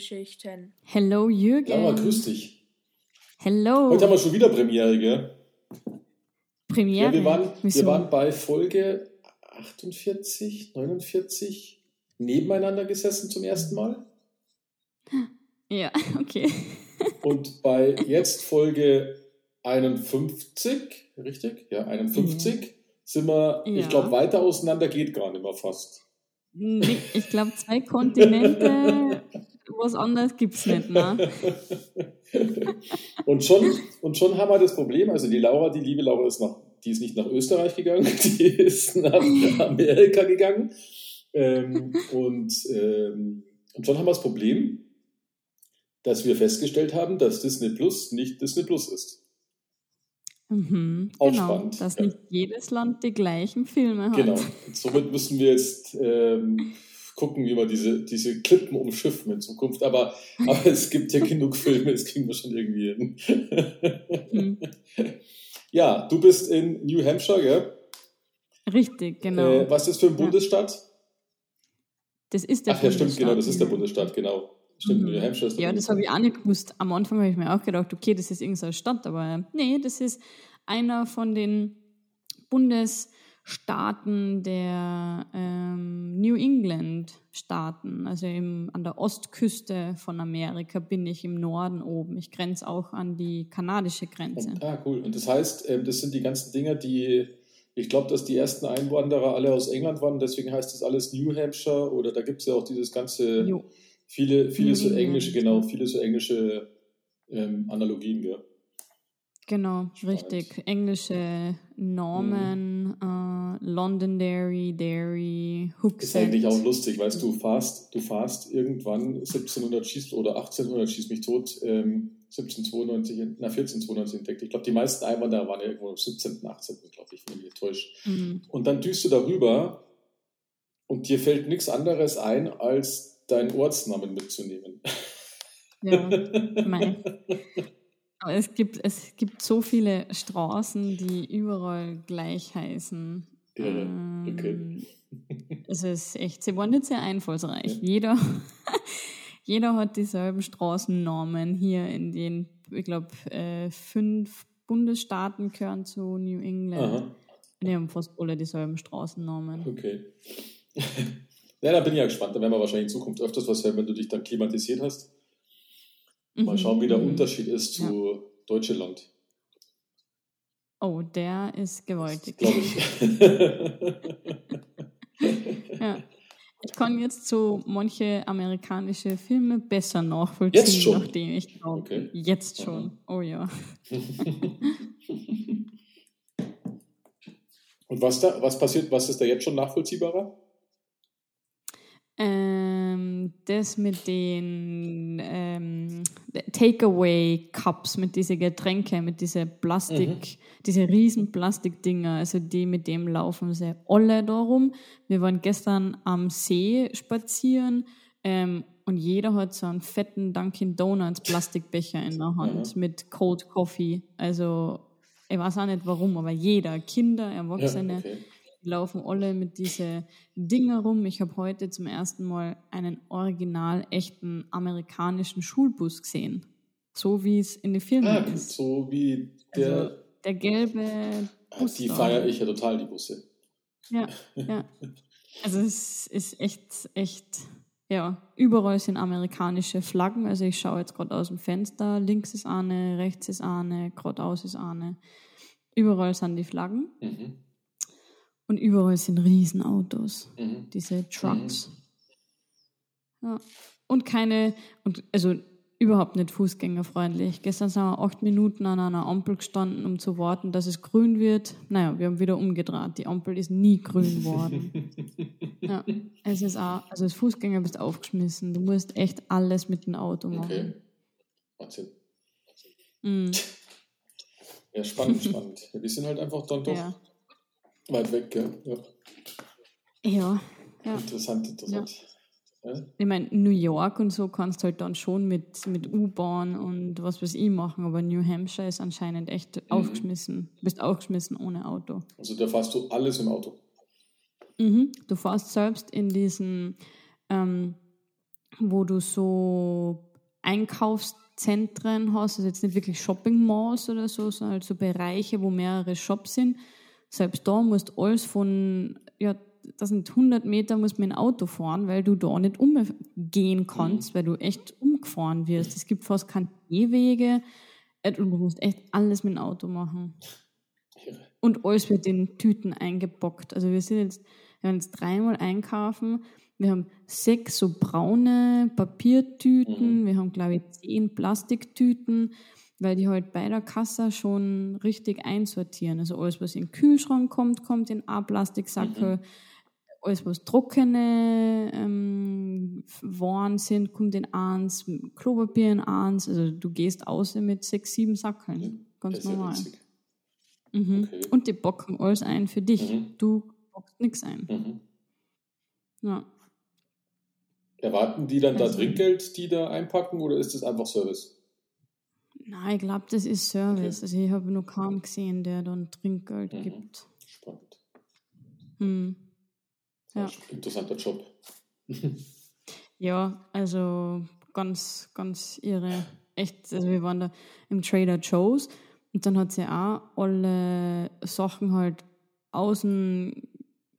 Filmgeschichten. Hello, Jürgen. Laura, grüß dich. Hello. Heute haben wir schon wieder Premiere, gell? Premiere. Ja, wir waren, Wieso? wir waren bei Folge 48, 49 nebeneinander gesessen zum ersten Mal. Ja, okay. Und bei jetzt Folge 51, richtig? Ja, 51, sind wir, ich Ja. glaube, weiter auseinander geht gar nicht mehr fast. Nee, Ich glaube, zwei Kontinente, was anderes gibt es nicht, ne? Und schon, und schon haben wir das Problem, also die Laura, die liebe Laura ist nach, die ist nicht nach Österreich gegangen, die ist nach Amerika gegangen. Ähm, und, ähm, und schon haben wir das Problem, dass wir festgestellt haben, dass Disney Plus nicht Disney Plus ist. Mhm, Auch genau, spannend, dass ja. nicht jedes Land die gleichen Filme hat. Genau. Und somit müssen wir jetzt ähm, gucken, wie wir diese, diese Klippen umschiffen in Zukunft. Aber, aber es gibt ja genug Filme, das kriegen wir schon irgendwie hin. Mhm. Ja, du bist in New Hampshire, gell? Richtig, genau. Äh, was ist für ein Ja. Bundesstaat? das ist der Ach ja, stimmt, genau, das ist der Bundesstaat. Bundesstaat, genau. Stimmt, Mhm. New Hampshire ist der Ja, das habe ich auch nicht gewusst. Am Anfang habe ich mir auch gedacht, okay, das ist irgendeine Stadt, aber nee, das ist einer von den Bundesstaaten der ähm, New England Staaten. Also im, an der Ostküste von Amerika bin ich im Norden oben. Ich grenze auch an die kanadische Grenze. Ah, cool. Und das heißt, ähm, das sind die ganzen Dinger, die, ich glaube, dass die ersten Einwanderer alle aus England waren, deswegen heißt das alles New Hampshire oder da gibt es ja auch dieses ganze, Jo. viele, viele New so England. englische, genau, viele so englische ähm, Analogien, gell? Genau, richtig. Englische Normen, äh, Londonderry, Derry, Ist Hooksett. eigentlich auch lustig, weißt du, du fahrst, du fahrst irgendwann 1700 schießt oder 1800 schießt mich tot, ähm, 1792, in- na 1492 entdeckt. Ich glaube, die meisten Einwanderer waren ja irgendwo im 17., 18., glaube ich, wenn ich täusche. Mhm. Und dann düst du darüber und dir fällt nichts anderes ein, als deinen Ortsnamen mitzunehmen. Ja, mei. Aber es gibt, es gibt so viele Straßen, die überall gleich heißen. Okay. Es ist echt, sie waren nicht sehr einfallsreich. Ja. Jeder, jeder hat dieselben Straßennormen hier in den, ich glaube, äh, fünf Bundesstaaten gehören zu New England. Aha, Die haben fast alle dieselben Straßennormen. okay. ja, da bin ich ja gespannt. Da werden wir wahrscheinlich in Zukunft öfters was hören, wenn du dich dann klimatisiert hast. Mal Mhm, schauen, wie der mhm. Unterschied ist zu Deutschland. Oh, der ist gewaltig. Glaube ich. Ja. Ich kann jetzt so manche amerikanische Filme besser nachvollziehen, Jetzt schon? nachdem ich glaube. Okay. Jetzt schon. Oh ja. Und was da, was passiert, was ist da jetzt schon nachvollziehbarer? Ähm, das mit den ähm, Takeaway-Cups, mit diesen Getränke, mit diesen Plastik, Mhm. diese riesen Plastikdinger, also die mit dem laufen sie alle darum. Wir waren gestern am See spazieren ähm, und jeder hat so einen fetten Dunkin' Donuts Plastikbecher in der Hand mit Cold Coffee. Also ich weiß auch nicht warum, aber jeder, Kinder, Erwachsene, Ja, okay. Die laufen alle mit diese Dinger rum. Ich habe heute zum ersten Mal einen original echten amerikanischen Schulbus gesehen. So wie es in den Filmen Ah, ist. so wie der. Also, der gelbe Ah, Bus. die feiere ich ja total, die Busse. Ja, ja. Also es ist echt, echt, ja, überall sind amerikanische Flaggen. Also ich schaue jetzt gerade aus dem Fenster, links ist eine, rechts ist eine, geradeaus ist eine. Überall sind die Flaggen Mhm. Und überall sind Riesenautos. Mhm. diese Trucks. Ja. Und keine, und also überhaupt nicht fußgängerfreundlich. Gestern sind wir acht Minuten an einer Ampel gestanden, um zu warten, dass es grün wird. Naja, wir haben wieder umgedreht. Die Ampel ist nie grün geworden. ja, es ist auch, also als Fußgänger bist du aufgeschmissen. Du musst echt alles mit dem Auto machen. Okay. Wahnsinn. Mhm. Ja, spannend, spannend. Wir sind halt einfach dann doch Ja. Weit weg, gell? Ja. ja, ja. Interessant, interessant. Ja. Ich meine, New York und so kannst du halt dann schon mit, mit U-Bahn und was weiß ich machen, aber New Hampshire ist anscheinend echt aufgeschmissen. Du bist aufgeschmissen ohne Auto. Also da fährst du alles im Auto. Mhm. Du fährst selbst in diesen ähm, wo du so Einkaufszentren hast, also jetzt nicht wirklich Shopping Malls oder so, sondern halt so Bereiche, wo mehrere Shops sind. Selbst da musst du alles von, ja, das sind 100 Meter muss man ein Auto fahren, weil du da nicht umgehen kannst, mhm. weil du echt umgefahren wirst. Es gibt fast keine Gehwege und du musst echt alles mit dem Auto machen. Und alles wird in Tüten eingebockt. Also wir sind jetzt, wir haben jetzt dreimal einkaufen. Wir haben sechs so braune Papiertüten. Mhm. Wir haben, glaube ich, zehn Plastiktüten, weil die halt bei der Kasse schon richtig einsortieren. Also alles, was in den Kühlschrank kommt, kommt in a Plastiksackel. Mhm. Alles, was trockene ähm, Waren sind, kommt in eins. Klopapier in eins. Also du gehst außer mit sechs, sieben Sackeln. Ja, Ganz normal. Ja Mhm. Okay. Und die bocken alles ein für dich. Mhm. Du bockst nichts ein. Mhm. Ja. Erwarten die dann also, da Trinkgeld, die da einpacken, oder ist das einfach Service? Nein, ich glaube, das ist Service. Okay. Also ich habe noch kaum gesehen, der dann Trinkgeld mhm. gibt. Spannend. Hm. Ja. Interessanter Job. ja, also ganz, ganz irre. Echt, also wir waren da im Trader Joe's und dann hat sie auch alle Sachen halt aus dem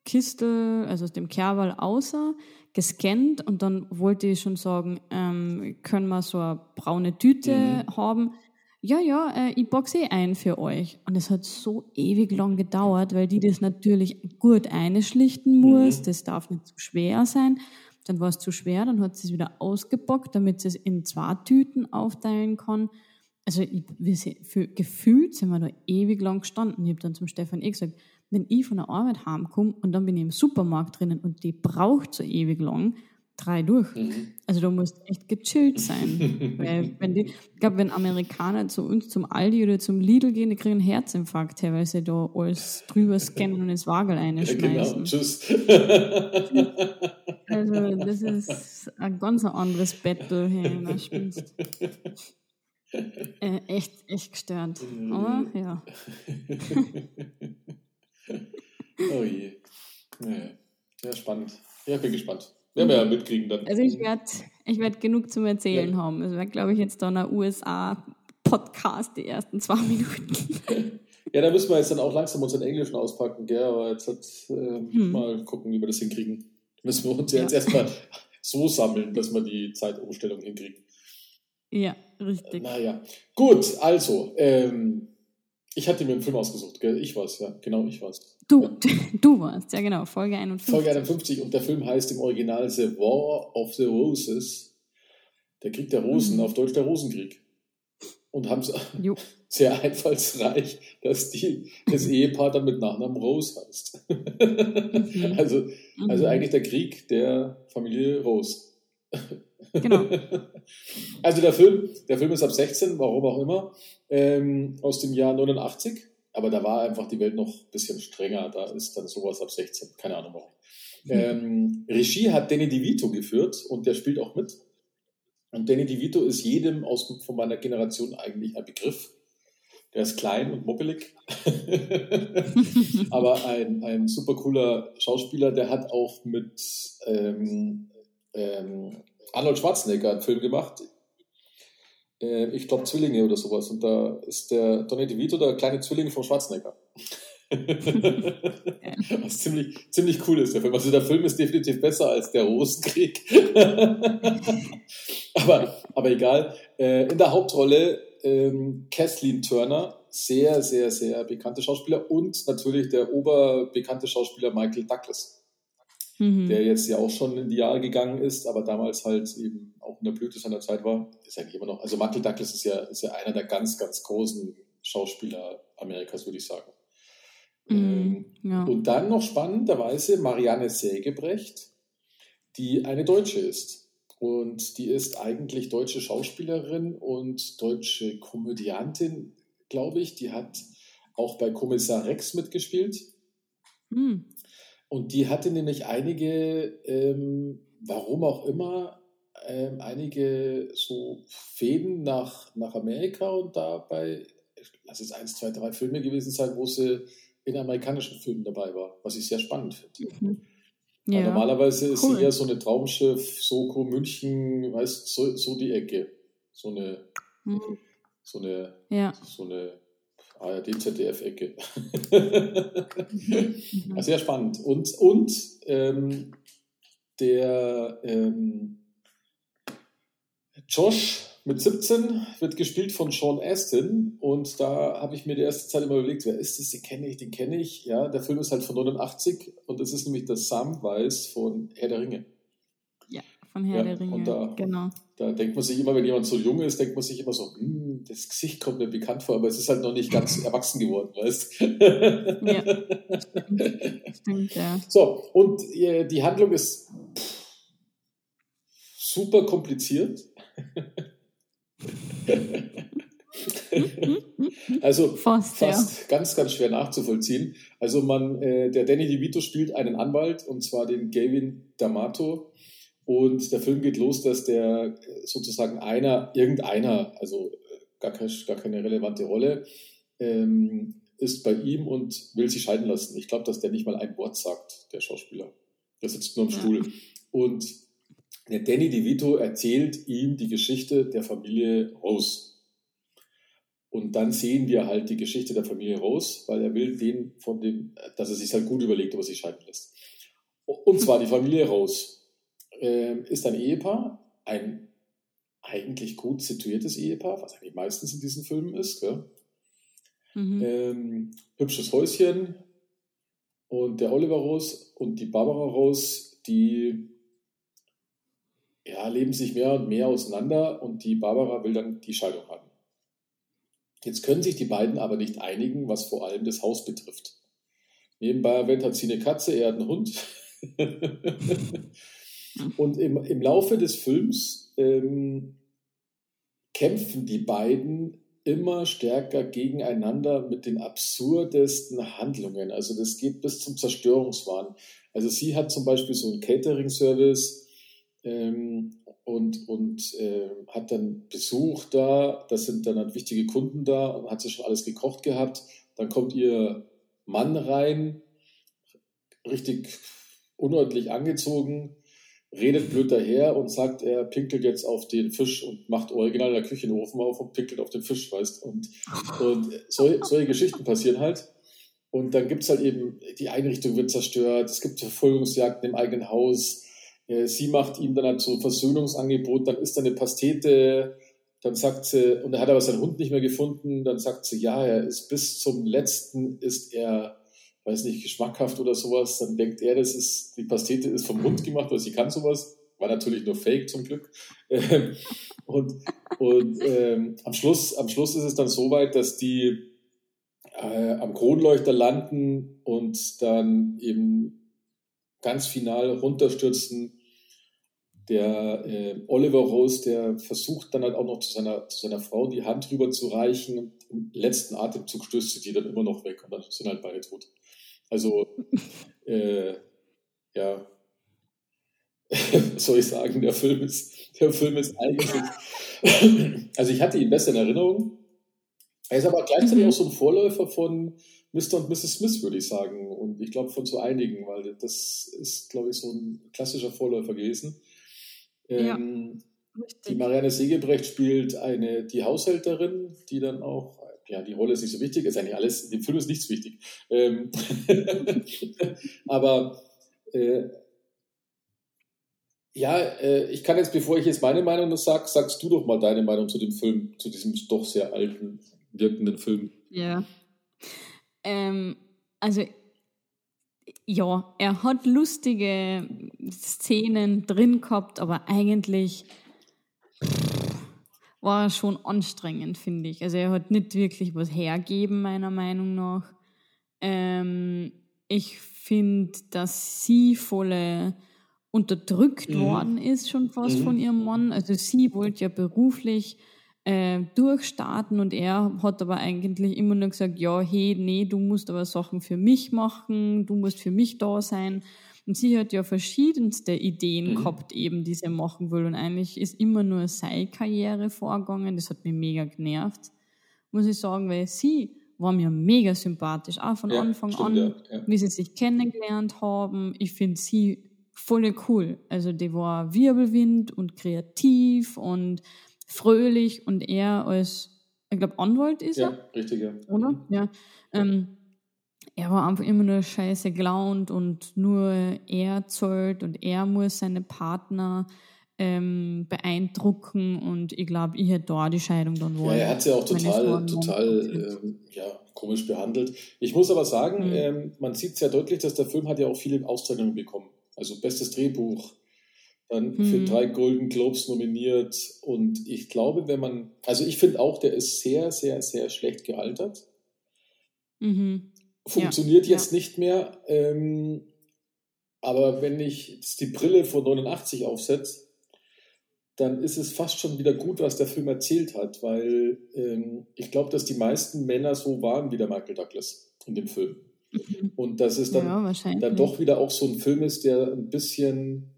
Kistel, also aus dem Kerwal außer, gescannt und dann wollte ich schon sagen, ähm, können wir so eine braune Tüte mhm. haben? Ja, ja, äh, ich boxe eh ein für euch. Und es hat so ewig lang gedauert, weil die das natürlich gut einschlichten muss. Mhm. Das darf nicht zu schwer sein. Dann war es zu schwer, dann hat sie es wieder ausgebockt, damit sie es in zwei Tüten aufteilen kann also ich, wir für, gefühlt sind wir da ewig lang gestanden. Ich habe dann zum Stefan eh gesagt, wenn ich von der Arbeit heimkomme und dann bin ich im Supermarkt drinnen und die braucht so ewig lang, drei durch. Mhm. Also da musst echt gechillt sein. weil wenn die, ich glaube, wenn Amerikaner zu uns zum Aldi oder zum Lidl gehen, die kriegen einen Herzinfarkt her, weil sie da alles drüber scannen und ins Wagel einschmeißen. Ja, genau. Tschüss. also das ist ein ganz anderes Battle hier in der Spinst. Äh, echt, echt gestört. Aber ja. oh je. Naja. Ja, spannend. Ja, bin gespannt. Werden wir ja mitkriegen dann. Also ich werde ich werd genug zum Erzählen ja. haben. Es wird, glaube ich, jetzt dann ein USA-Podcast, die ersten zwei Minuten. ja, da müssen wir jetzt dann auch langsam unseren Englischen auspacken, gell? aber jetzt hat, äh, hm. mal gucken, wie wir das hinkriegen. Müssen wir uns ja. jetzt erstmal so sammeln, dass wir die Zeitumstellung hinkriegen. Ja, richtig. Naja, gut, also, ähm, ich hatte mir einen Film ausgesucht, gell? ich war's, ja, genau, ich war's. Du, ja. du warst, ja genau, Folge 51. Folge 51 und der Film heißt im Original The War of the Roses, der Krieg der Rosen, mhm. auf Deutsch der Rosenkrieg. Und haben es sehr einfallsreich, dass die, das Ehepaar dann mit Nachnamen Rose heißt. Mhm. also, also mhm. eigentlich der Krieg der Familie Rose. Genau. also der Film, der Film ist ab 16, warum auch immer, ähm, aus dem Jahr 89. Aber da war einfach die Welt noch ein bisschen strenger. Da ist dann sowas ab 16. Keine Ahnung warum. Mhm. Ähm, Regie hat Danny DeVito geführt und der spielt auch mit. Und Danny DeVito ist jedem aus, von meiner Generation eigentlich ein Begriff. Der ist klein und moppelig. Aber ein, ein super cooler Schauspieler, der hat auch mit ähm, ähm, Arnold Schwarzenegger hat einen Film gemacht. Äh, ich glaube Zwillinge oder sowas. Und da ist der Donny DeVito der kleine Zwilling von Schwarzenegger. Was ziemlich, ziemlich cool ist, der Film. Also der Film ist definitiv besser als der Rosenkrieg. aber, aber egal. Äh, in der Hauptrolle ähm, Kathleen Turner, sehr, sehr, sehr bekannte Schauspieler und natürlich der oberbekannte Schauspieler Michael Douglas mhm. der jetzt ja auch schon in die Jahre gegangen ist, aber damals halt eben auch in der Blüte seiner Zeit war. Ist eigentlich immer noch, also Michael Douglas ist ja, ist ja einer der ganz, ganz großen Schauspieler Amerikas, würde ich sagen. Mhm, ähm, ja. Und dann noch spannenderweise Marianne Sägebrecht, die eine Deutsche ist. Und die ist eigentlich deutsche Schauspielerin und deutsche Komödiantin, glaube ich. Die hat auch bei Kommissar Rex mitgespielt. Mhm. Und die hatte nämlich einige, ähm, warum auch immer, ähm, einige so Fäden nach, nach Amerika und dabei, lass es eins, zwei, drei Filme gewesen sein, wo sie in amerikanischen Filmen dabei war, was ich sehr spannend finde. Mhm. Ja. Normalerweise ist cool. sie eher so eine Traumschiff, Soko, München, weißt so, so die Ecke. So eine, mhm. so eine, ja. so eine ARD, ZDF-Ecke. mhm. Sehr spannend. Und, und ähm, der ähm, Josh mit 17 wird gespielt von Sean Astin und da habe ich mir die erste Zeit immer überlegt, wer ist das? Den kenne ich, den kenne ich. Ja, der Film ist halt von 89 und das ist nämlich das Samwise von Herr der Ringe. Von Herr ja, der Ringe. Und da, genau. Da denkt man sich immer, wenn jemand so jung ist, denkt man sich immer so, hm, das Gesicht kommt mir bekannt vor, aber es ist halt noch nicht ganz erwachsen geworden, weißt Ja, stimmt. stimmt, ja. So, und äh, die Handlung ist super kompliziert. also fast, fast ja. ganz, ganz schwer nachzuvollziehen. Also man, äh, der Danny DeVito spielt einen Anwalt und zwar den Gavin D'Amato. Und der Film geht los, dass der sozusagen einer, irgendeiner, also äh, gar, keine, gar keine relevante Rolle, ähm, ist bei ihm und will sich scheiden lassen. Ich glaube, dass der nicht mal ein Wort sagt, der Schauspieler. Der sitzt nur im ja. Stuhl. Und der Danny DeVito erzählt ihm die Geschichte der Familie Rose. Und dann sehen wir halt die Geschichte der Familie Rose, weil er will den von dem, dass er sich halt gut überlegt, ob er sich scheiden lässt. Und zwar die Familie Rose äh, ist ein Ehepaar, ein eigentlich gut situiertes Ehepaar, was eigentlich meistens in diesen Filmen ist. Mhm. Ähm, hübsches Häuschen und der Oliver Rose und die Barbara Rose, die ja, leben sich mehr und mehr auseinander und die Barbara will dann die Scheidung haben. Jetzt können sich die beiden aber nicht einigen, was vor allem das Haus betrifft. Nebenbei erwähnt hat sie eine Katze, er hat einen Hund. und im, im Laufe des Films ähm, kämpfen die beiden immer stärker gegeneinander mit den absurdesten Handlungen. Also das geht bis zum Zerstörungswahn. Also sie hat zum Beispiel so einen Catering-Service, ähm, und, und äh, hat dann Besuch da. Das sind dann halt wichtige Kunden da und hat sich schon alles gekocht gehabt. Dann kommt ihr Mann rein, richtig unordentlich angezogen, redet blöd daher und sagt, er pinkelt jetzt auf den Fisch und macht original in der Küche den Ofen auf und pinkelt auf den Fisch, weißt Und, und so, solche Geschichten passieren halt. Und dann gibt es halt eben, die Einrichtung wird zerstört, es gibt Verfolgungsjagden im eigenen Haus, äh, sie macht ihm dann halt so ein Versöhnungsangebot, dann ist da eine Pastete, dann sagt sie, und er hat aber seinen Hund nicht mehr gefunden, dann sagt sie, ja, er ist bis zum letzten, ist er, weiß nicht, geschmackhaft oder sowas, dann denkt er, das ist, die Pastete ist vom Hund gemacht, weil sie kann sowas, war natürlich nur Fake zum Glück. Ähm, und und ähm, am, Schluss, am Schluss ist es dann so weit, dass die äh, am Kronleuchter landen und dann eben ganz final runterstürzen der äh, Oliver Rose, der versucht dann halt auch noch zu seiner, zu seiner Frau die Hand rüber zu reichen im letzten Atemzug stößt sie die dann immer noch weg und dann sind halt beide tot. Also, äh, ja, was soll ich sagen, der Film ist, der Film ist eigentlich, also ich hatte ihn besser in Erinnerung. Er ist aber gleichzeitig mhm. auch so ein Vorläufer von Mr. und Mrs. Smith, würde ich sagen. Und ich glaube von so einigen, weil das ist, glaube ich, so ein klassischer Vorläufer gewesen. Ähm, ja, die Marianne Segebrecht spielt eine, die Haushälterin, die dann auch, ja, die Rolle ist nicht so wichtig, ist eigentlich alles, dem Film ist nichts wichtig. Ähm, aber äh, ja, äh, ich kann jetzt, bevor ich jetzt meine Meinung sage, sagst du doch mal deine Meinung zu dem Film, zu diesem doch sehr alten, wirkenden Film. Ja. Ähm, also ja, er hat lustige Szenen drin gehabt, aber eigentlich war er schon anstrengend, finde ich. Also er hat nicht wirklich was hergeben, meiner Meinung nach. Ähm, ich finde, dass sie voll unterdrückt mhm. worden ist, schon fast mhm. von ihrem Mann. Also sie wollte ja beruflich äh, durchstarten und er hat aber eigentlich immer nur gesagt, ja, hey, nee, du musst aber Sachen für mich machen, du musst für mich da sein. Und sie hat ja verschiedenste Ideen mhm. gehabt, eben, die sie machen will. Und eigentlich ist immer nur seine Karriere vorgegangen. Das hat mich mega genervt, muss ich sagen, weil sie war mir mega sympathisch, auch von ja, Anfang stimmt, an, ja, ja. wie sie sich kennengelernt haben. Ich finde sie voll cool. Also die war Wirbelwind und kreativ und fröhlich und er als, ich glaube, Anwalt ist Ja, er, richtig, ja. oder? Ja. Ähm, er war einfach immer nur scheiße gelaunt und nur er zahlt und er muss seine Partner ähm, beeindrucken und ich glaube, ich hätte da die Scheidung dann Ja, wollen. er hat sie auch Meine total, total ähm, ja, komisch behandelt. Ich muss aber sagen, Mhm. ähm, man sieht sehr deutlich, dass der Film hat ja auch viele Auszeichnungen bekommen. Also bestes Drehbuch, dann für Mhm. drei Golden Globes nominiert. Und ich glaube, wenn man, also ich finde auch, der ist sehr, sehr, sehr schlecht gealtert. Mhm. Funktioniert Ja, jetzt nicht mehr. Ähm, aber wenn ich jetzt die Brille von 89 aufsetze, dann ist es fast schon wieder gut, was der Film erzählt hat, weil ähm, ich glaube, dass die meisten Männer so waren wie der Michael Douglas in dem Film. Mhm. Und dass es dann, ja, dann doch wieder auch so ein Film ist, der ein bisschen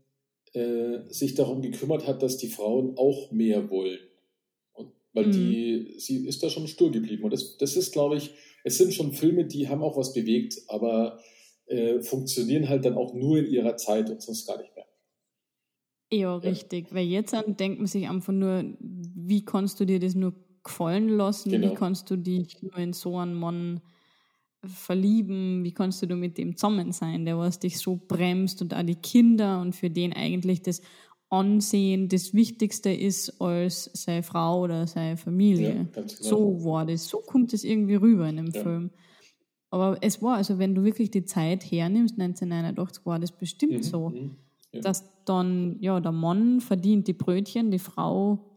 äh, sich darum gekümmert hat, dass die Frauen auch mehr wollen. Und, weil Mhm. die, sie ist da schon stur geblieben. Und das, das ist, glaube ich, es sind schon Filme, die haben auch was bewegt, aber äh, funktionieren halt dann auch nur in ihrer Zeit und sonst gar nicht mehr. Ja, richtig. Weil jetzt an denkt man sich einfach nur, wie kannst du dir das nur gefallen lassen? Genau. Wie kannst du dich nur in so einen Mann verlieben? Wie kannst du mit dem zusammen sein, der was dich so bremst und auch die Kinder und für den eigentlich das Ansehen das Wichtigste ist als seine Frau oder seine Familie. Ja, genau. So war das. So kommt es irgendwie rüber in dem Ja. Film. Aber es war, also wenn du wirklich die Zeit hernimmst, 1989 war das bestimmt Mhm, so mhm. Ja. dass dann, ja, der Mann verdient die Brötchen, die Frau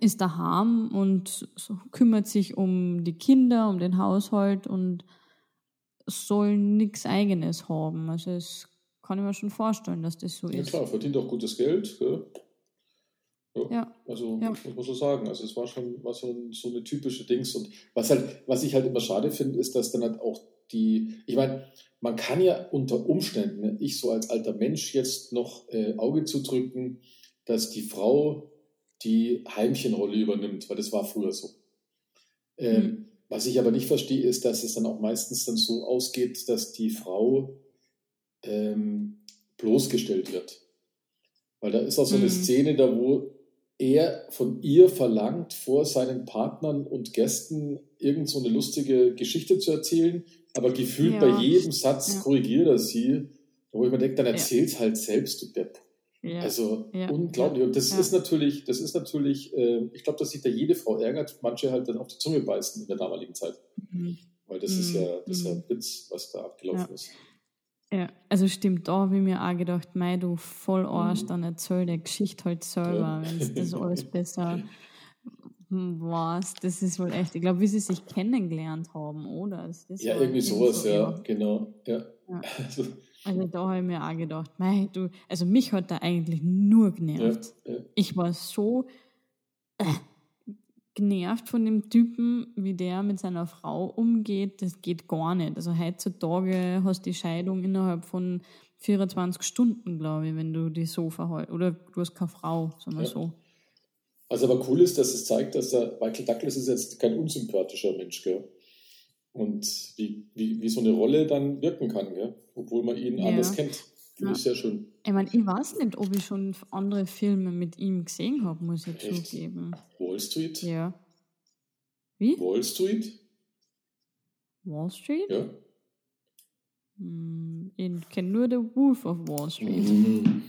ist daheim und kümmert sich um die Kinder, um den Haushalt und soll nichts Eigenes haben. Also es kann ich mir schon vorstellen, dass das so Ja ist. klar, verdient auch gutes Geld. Gell? Ja. Ja, Also Ja. muss man so sagen. Also es war schon war so, ein, so eine typische Dings. Und was halt, was ich halt immer schade finde, ist, dass dann halt auch die, ich meine, man kann ja unter Umständen, ne, ich so als alter Mensch jetzt noch äh, Auge zudrücken, dass die Frau die Heimchenrolle übernimmt, weil das war früher so. Ähm, Mhm. Was ich aber nicht verstehe, ist, dass es dann auch meistens dann so ausgeht, dass die Frau ähm, bloßgestellt wird. Weil da ist auch so eine Mhm. Szene da, wo er von ihr verlangt, vor seinen Partnern und Gästen irgend so eine lustige Geschichte zu erzählen, aber gefühlt Ja. bei jedem Satz Ja. korrigiert er sie, wo ich mir denke, dann Ja. erzähl's halt selbst, du Depp. ja. Also Ja. unglaublich. Und das Ja. ist natürlich, das ist natürlich, äh, ich glaube, dass sich da jede Frau ärgert, manche halt dann auf die Zunge beißen in der damaligen Zeit. Mhm. Weil das ist Mhm. ja, das ist ja Mhm. Witz, was da abgelaufen Ja. ist. Ja. Also stimmt, da habe ich mir auch gedacht, mei, du voll Arsch, Mhm. dann erzähl der Geschichte halt selber, Ja. wenn du das alles besser was. Das ist wohl echt, ich glaube, wie sie sich kennengelernt haben, oder? Also Ja, irgendwie sowas, so, ja, genau. Ja. Ja. Also, Also da habe ich mir auch gedacht, mei, du, also mich hat da eigentlich nur ja, genervt. ja. Ich war so äh, genervt von dem Typen, wie der mit seiner Frau umgeht. Das geht gar nicht. Also heutzutage hast du die Scheidung innerhalb von 24 Stunden, glaube ich, wenn du die so verhalten. Oder du hast keine Frau, sagen wir Ja. so. Was aber cool ist, dass es zeigt, dass der Michael Douglas ist jetzt kein unsympathischer Mensch, gell? Und wie, wie, wie so eine Rolle dann wirken kann, gell? Obwohl man ihn Ja. anders kennt. Finde Ja. ich sehr schön. Ich meine, ich weiß nicht, ob ich schon andere Filme mit ihm gesehen habe, muss ich Echt? zugeben. Wall Street? Ja. Wie? Wall Street? Wall Street? Ja. Hm, Ich kenne nur The Wolf of Wall Street. Mhm.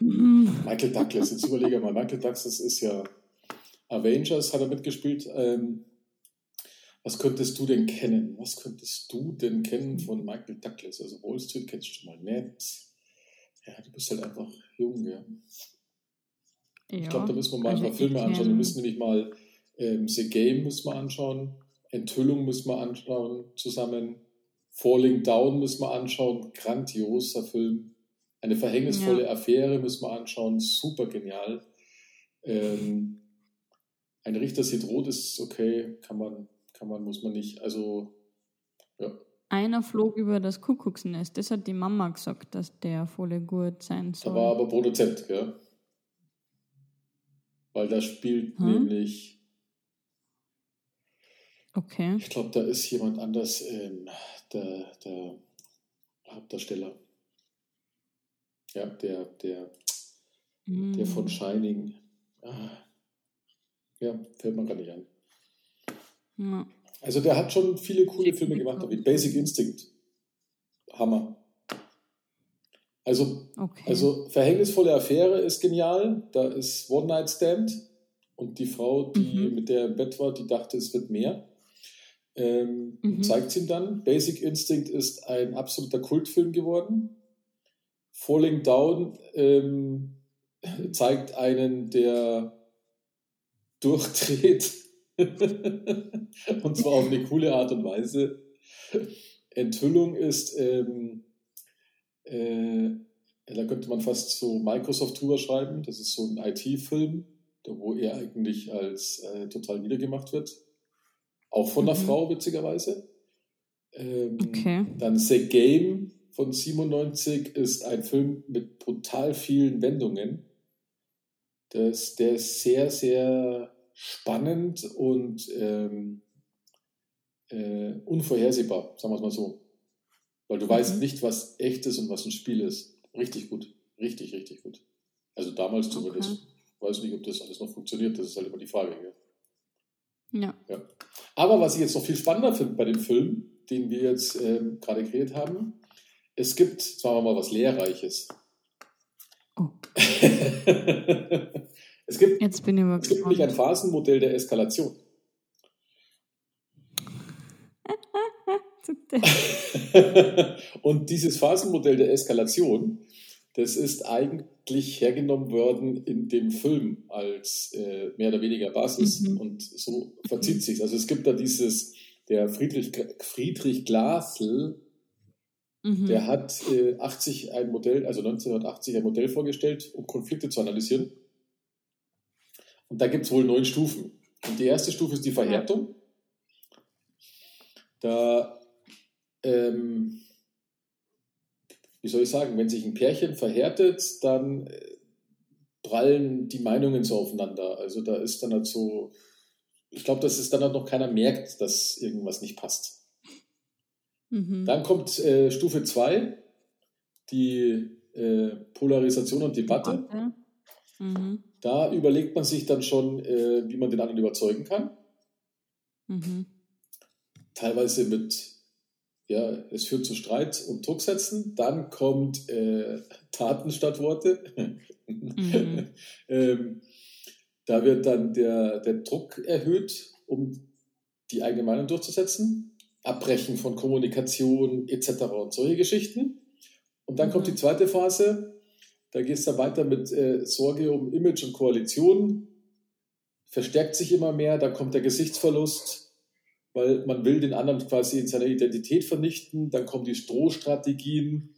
Mhm. Michael Douglas, jetzt überlege mal, Michael Douglas ist ja Avengers, hat er mitgespielt. Ähm, was könntest du denn kennen? Was könntest du denn kennen von Michael Douglas? Also Wall Street kennst du schon mal nicht. Ja, du bist halt einfach jung, ja. Ja. Ich glaube, da müssen wir mal also ein paar Filme anschauen. Wir müssen nämlich mal ähm, The Game müssen wir anschauen, Enthüllung müssen wir anschauen zusammen, Falling Down müssen wir anschauen, grandioser Film. Eine verhängnisvolle Affäre müssen wir anschauen, super genial. Ähm, ein Richter sieht rot ist okay, kann man, kann man, muss man nicht. Also, ja. Einer flog über das Kuckucksnest. Das hat die Mama gesagt, dass der voll gut sein Da soll. war aber Produzent, gell? Weil da spielt Hm? nämlich okay. Ich glaube, da ist jemand anders ähm, der, der Hauptdarsteller. Ja, der, der, mm. der von Shining. Ah. Ja, fällt mir gar nicht ein. Ja. Also der hat schon viele coole Filme gemacht, wie Basic Instinct. Hammer. Also, okay. also Verhängnisvolle Affäre ist genial. Da ist One Night Stand und die Frau, die mhm. mit der im Bett war, die dachte, es wird mehr. Ähm, mhm. Zeigt es ihm dann. Basic Instinct ist ein absoluter Kultfilm geworden. Falling Down ähm, zeigt einen, der durchdreht. und zwar auf eine coole Art und Weise. Enthüllung ist, ähm, äh, da könnte man fast so Microsoft drüber schreiben. Das ist so ein IT-Film, wo er eigentlich als äh, total niedergemacht wird. Auch von einer mhm. Frau, witzigerweise. Ähm, okay. Dann The Game von 97 ist ein Film mit brutal vielen Wendungen. Das, der ist sehr, sehr spannend und ähm, äh, unvorhersehbar, sagen wir es mal so. Weil du mhm. weißt nicht, was echt ist und was ein Spiel ist. Richtig gut. Richtig, richtig gut. Also damals zumindest. Okay. Weiß nicht, ob das alles noch funktioniert. Das ist halt immer die Frage. Gell? Ja. ja. Aber was ich jetzt noch viel spannender finde bei dem Film, den wir jetzt ähm, gerade kreiert haben, es gibt, sagen wir mal, was Lehrreiches. Oh. es gibt, Jetzt bin ich mal es gibt nämlich ein Phasenmodell der Eskalation. und dieses Phasenmodell der Eskalation, das ist eigentlich hergenommen worden in dem Film als äh, mehr oder weniger Basis mhm. und so verzieht sich. Also es gibt da dieses, der Friedrich, Friedrich Glasl, mhm. der hat äh, 80 ein Modell, also 1980 ein Modell vorgestellt, um Konflikte zu analysieren. Und da gibt es wohl neun Stufen. Und die erste Stufe ist die Verhärtung. Da ähm, wie soll ich sagen, wenn sich ein Pärchen verhärtet, dann äh, prallen die Meinungen so aufeinander. Also da ist dann halt so, ich glaube, dass es dann halt noch keiner merkt, dass irgendwas nicht passt. Mhm. Dann kommt äh, Stufe 2, die äh, Polarisation und Debatte. Mhm. Da überlegt man sich dann schon, äh, wie man den anderen überzeugen kann. Mhm. Teilweise mit ja, es führt zu Streit und Drucksätzen. Dann kommt äh, Taten statt Worte. Mhm. ähm, da wird dann der, der Druck erhöht, um die eigene Meinung durchzusetzen. Abbrechen von Kommunikation etc. und solche Geschichten. Und dann mhm. kommt die zweite Phase. Da geht es dann weiter mit äh, Sorge um Image und Koalition. Verstärkt sich immer mehr. Da kommt der Gesichtsverlust weil man will den anderen quasi in seiner Identität vernichten. Dann kommen die Strohstrategien.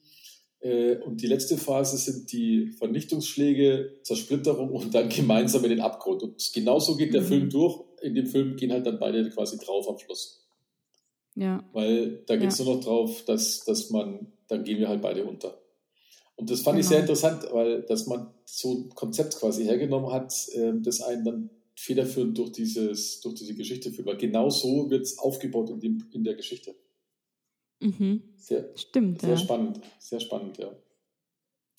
Äh, und die letzte Phase sind die Vernichtungsschläge, Zersplitterung und dann gemeinsam in den Abgrund. Und genauso geht der mhm. Film durch. In dem Film gehen halt dann beide quasi drauf am Schluss. Ja. Weil da geht es ja. nur noch drauf, dass, dass man, dann gehen wir halt beide unter. Und das fand genau. ich sehr interessant, weil dass man so ein Konzept quasi hergenommen hat, äh, das einen dann federführend durch, dieses, durch diese Geschichte führt. Weil genau so wird es aufgebaut in, dem, in der Geschichte. Mhm. Sehr, Stimmt. Sehr ja. spannend, sehr spannend, ja.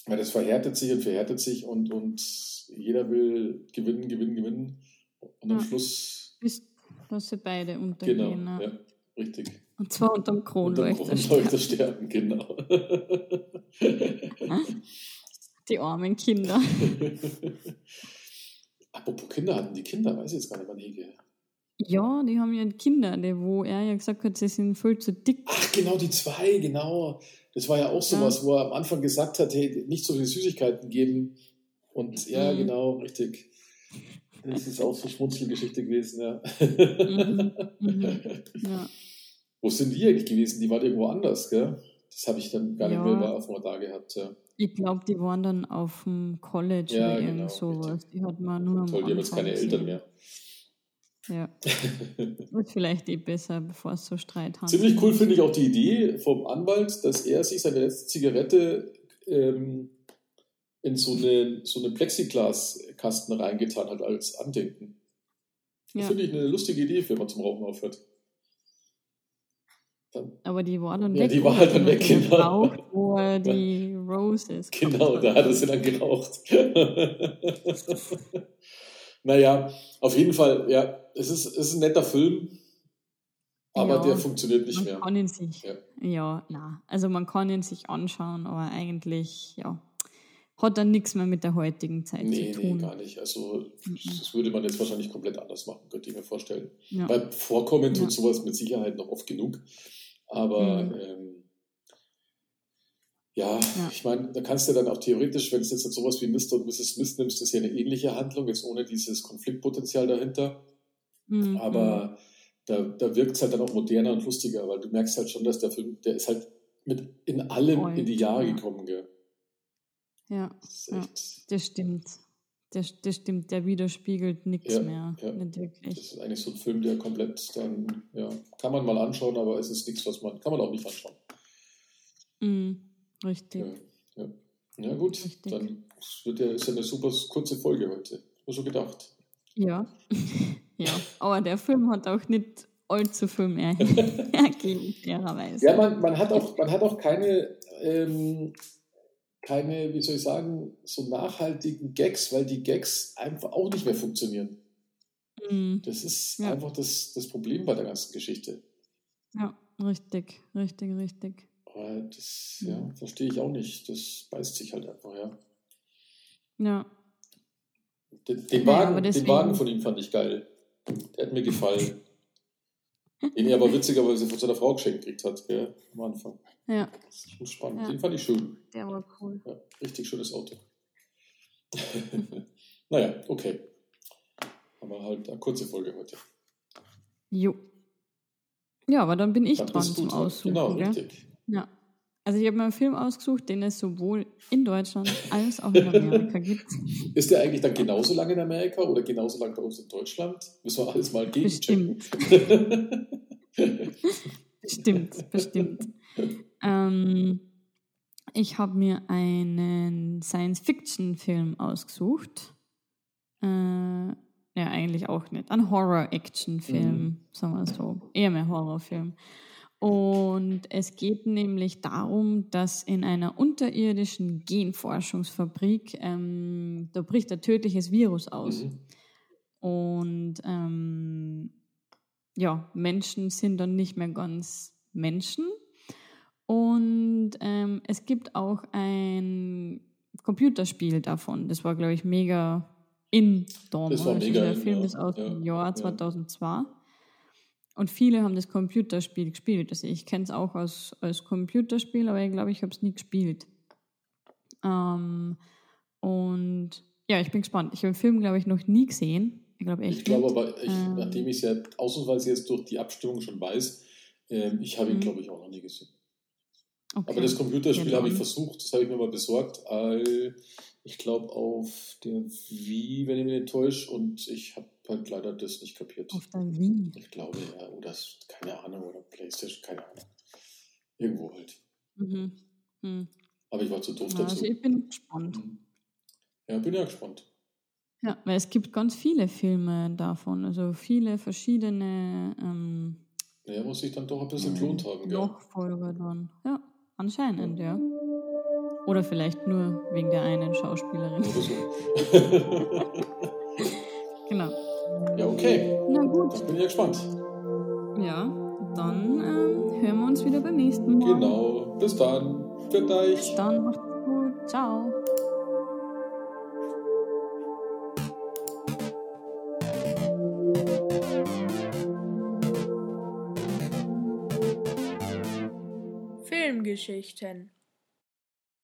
Weil das verhärtet sich und verhärtet sich und, und jeder will gewinnen, gewinnen, gewinnen. Und am ja. Schluss. Bis dass sie beide untergehen. Genau, ja, richtig. Und zwar unterm Kronleuchter, Kronleuchter sterben. genau. Die armen Kinder. Apropos Kinder, hatten die Kinder? Weiß ich jetzt gar nicht, wann Hege. Ja, die haben ja Kinder, wo er ja gesagt hat, sie sind voll zu dick. Ach, genau, die zwei, genau. Das war ja auch sowas, ja. wo er am Anfang gesagt hat, hey, nicht so viele Süßigkeiten geben. Und ja, mhm. genau, richtig. Das ist auch so eine Schmunzelgeschichte gewesen, ja. Mhm. Mhm. ja. Wo sind die eigentlich gewesen? Die waren irgendwo anders, gell? Das habe ich dann gar ja. nicht mehr auf dem Radar gehabt. Ja. Ich glaube, die waren dann auf dem College ja, oder irgend genau, sowas. Richtig. Die hat man nur am Toll, die haben jetzt keine Eltern mehr. Ja. Ist vielleicht eh besser, bevor es so Streit hat. Ziemlich cool finde ich auch die Idee vom Anwalt, dass er sich seine letzte Zigarette ähm, in so eine, so eine Plexiglaskasten reingetan hat als Andenken. Ja. Finde ich eine lustige Idee, wenn man zum Rauchen aufhört. Dann, Aber die war dann ja, weg. Ja, die war halt dann weg, genau. Braucht, wo er die Roses. Genau, da hat er sie dann geraucht. naja, auf jeden Fall, ja, es ist, es ist ein netter Film, aber Ja, der funktioniert nicht man mehr. kann ihn sich, Ja. ja. na, also man kann ihn sich anschauen, aber eigentlich, ja, hat er nichts mehr mit der heutigen Zeit Nee, zu nee, tun. gar nicht. Also, Mhm. das würde man jetzt wahrscheinlich komplett anders machen, könnte ich mir vorstellen. ja. Weil vorkommen tut Ja. sowas mit Sicherheit noch oft genug. Aber Mhm. ähm, ja, Ja. ich meine, da kannst du dann auch theoretisch, wenn du jetzt sowas wie Mr. und Mrs. Smith nimmst, das ist ja eine ähnliche Handlung, jetzt ohne dieses Konfliktpotenzial dahinter. Mhm, Aber da, da wirkt es halt dann auch moderner und lustiger, weil du merkst halt schon, dass der Film, der ist halt mit in allem Voll, in die Jahre ja. gekommen, gell? ja, Das Ja. das stimmt. Das, das stimmt, der widerspiegelt nichts Ja, mehr. ja. Nicht das wirklich. ist eigentlich so ein Film, der komplett dann, ja, kann man mal anschauen, aber es ist nichts, was man, kann man auch nicht anschauen. Mhm, richtig. Ja, ja. ja gut, Richtig. dann wird ja, ist ja eine super kurze Folge heute. Hab schon gedacht. Ja. ja, aber der Film hat auch nicht allzu viel mehr hergegeben, fairerweise. Ja, man, man, hat auch, man hat auch keine, ähm, keine, wie soll ich sagen, so nachhaltigen Gags, weil die Gags einfach auch nicht mehr funktionieren. Mhm. Das ist Ja. einfach das, das Problem bei der ganzen Geschichte. Ja, richtig, richtig, richtig. Aber das ja, verstehe ich auch nicht. Das beißt sich halt einfach, ja. Ja, Den, den, Ja, Wagen, aber den Wagen von ihm fand ich geil. Der hat mir gefallen. Den er aber witzigerweise von seiner Frau geschenkt gekriegt hat, gell, am Anfang. ja, Das ist schon spannend. Ja. Den fand ich schön. der war cool. Ja, richtig schönes Auto. naja, okay. Aber halt eine kurze Folge heute. Jo. Ja, aber dann bin ich Dann dran zum dran. Aussuchen. Genau, gell? richtig. Ja. Also ich habe mir einen Film ausgesucht, den es sowohl in Deutschland als auch in Amerika gibt. Ist der eigentlich dann genauso lange in Amerika oder genauso lange bei uns in Deutschland? Müssen wir alles mal gegenchecken. Bestimmt, bestimmt. ähm, ich habe mir einen Science-Fiction-Film ausgesucht. Äh, ja, eigentlich auch nicht. Ein Horror-Action-Film, Mhm. sagen wir so. Eher mehr Horrorfilm. Und es geht nämlich darum, dass in einer unterirdischen Genforschungsfabrik, ähm, da bricht ein tödliches Virus aus. Mhm. Und ähm, ja, Menschen sind dann nicht mehr ganz Menschen. Und ähm, es gibt auch ein Computerspiel davon. Das war, glaube ich, mega in damals. Das war mega der in, Film ja. ist aus dem Ja, Jahr ja. 2002. Und viele haben das Computerspiel gespielt. Also ich kenne es auch als, als Computerspiel, aber ich glaube, ich habe es nie gespielt. Ähm, und ja, ich bin gespannt. Ich habe den Film, glaube ich, noch nie gesehen. Ich glaube echt Ich glaube aber, ich, Ähm. nachdem ich es ja ausnahmsweise jetzt durch die Abstimmung schon weiß, ähm, ich habe ihn, Mhm. glaube ich, auch noch nie gesehen. Okay. Aber das Computerspiel Ja, habe ich versucht, das habe ich mir mal besorgt, ich glaube auf der Wii, wenn ich mich nicht täusche, und ich habe halt leider das nicht kapiert. Auf der Wii. Ich glaube, ja, oder keine Ahnung, oder Playstation, keine Ahnung. Irgendwo halt. Mhm. Hm. Aber ich war zu doof Ja, dazu. also ich bin gespannt. Mhm. Ja, bin ja gespannt. Ja, weil es gibt ganz viele Filme davon. Also viele verschiedene ähm, Naja, muss ich dann doch ein bisschen gelohnt haben, gell? Nachfolger dann. Ja, anscheinend, ja. Oder vielleicht nur wegen der einen Schauspielerin. Oder so. genau. Ja, okay. Na gut. Dann bin ich ja gespannt. Ja, dann ähm, hören wir uns wieder beim nächsten Mal. Genau. Bis dann. Für euch. Bis dann, macht's gut. Ciao. Filmgeschichten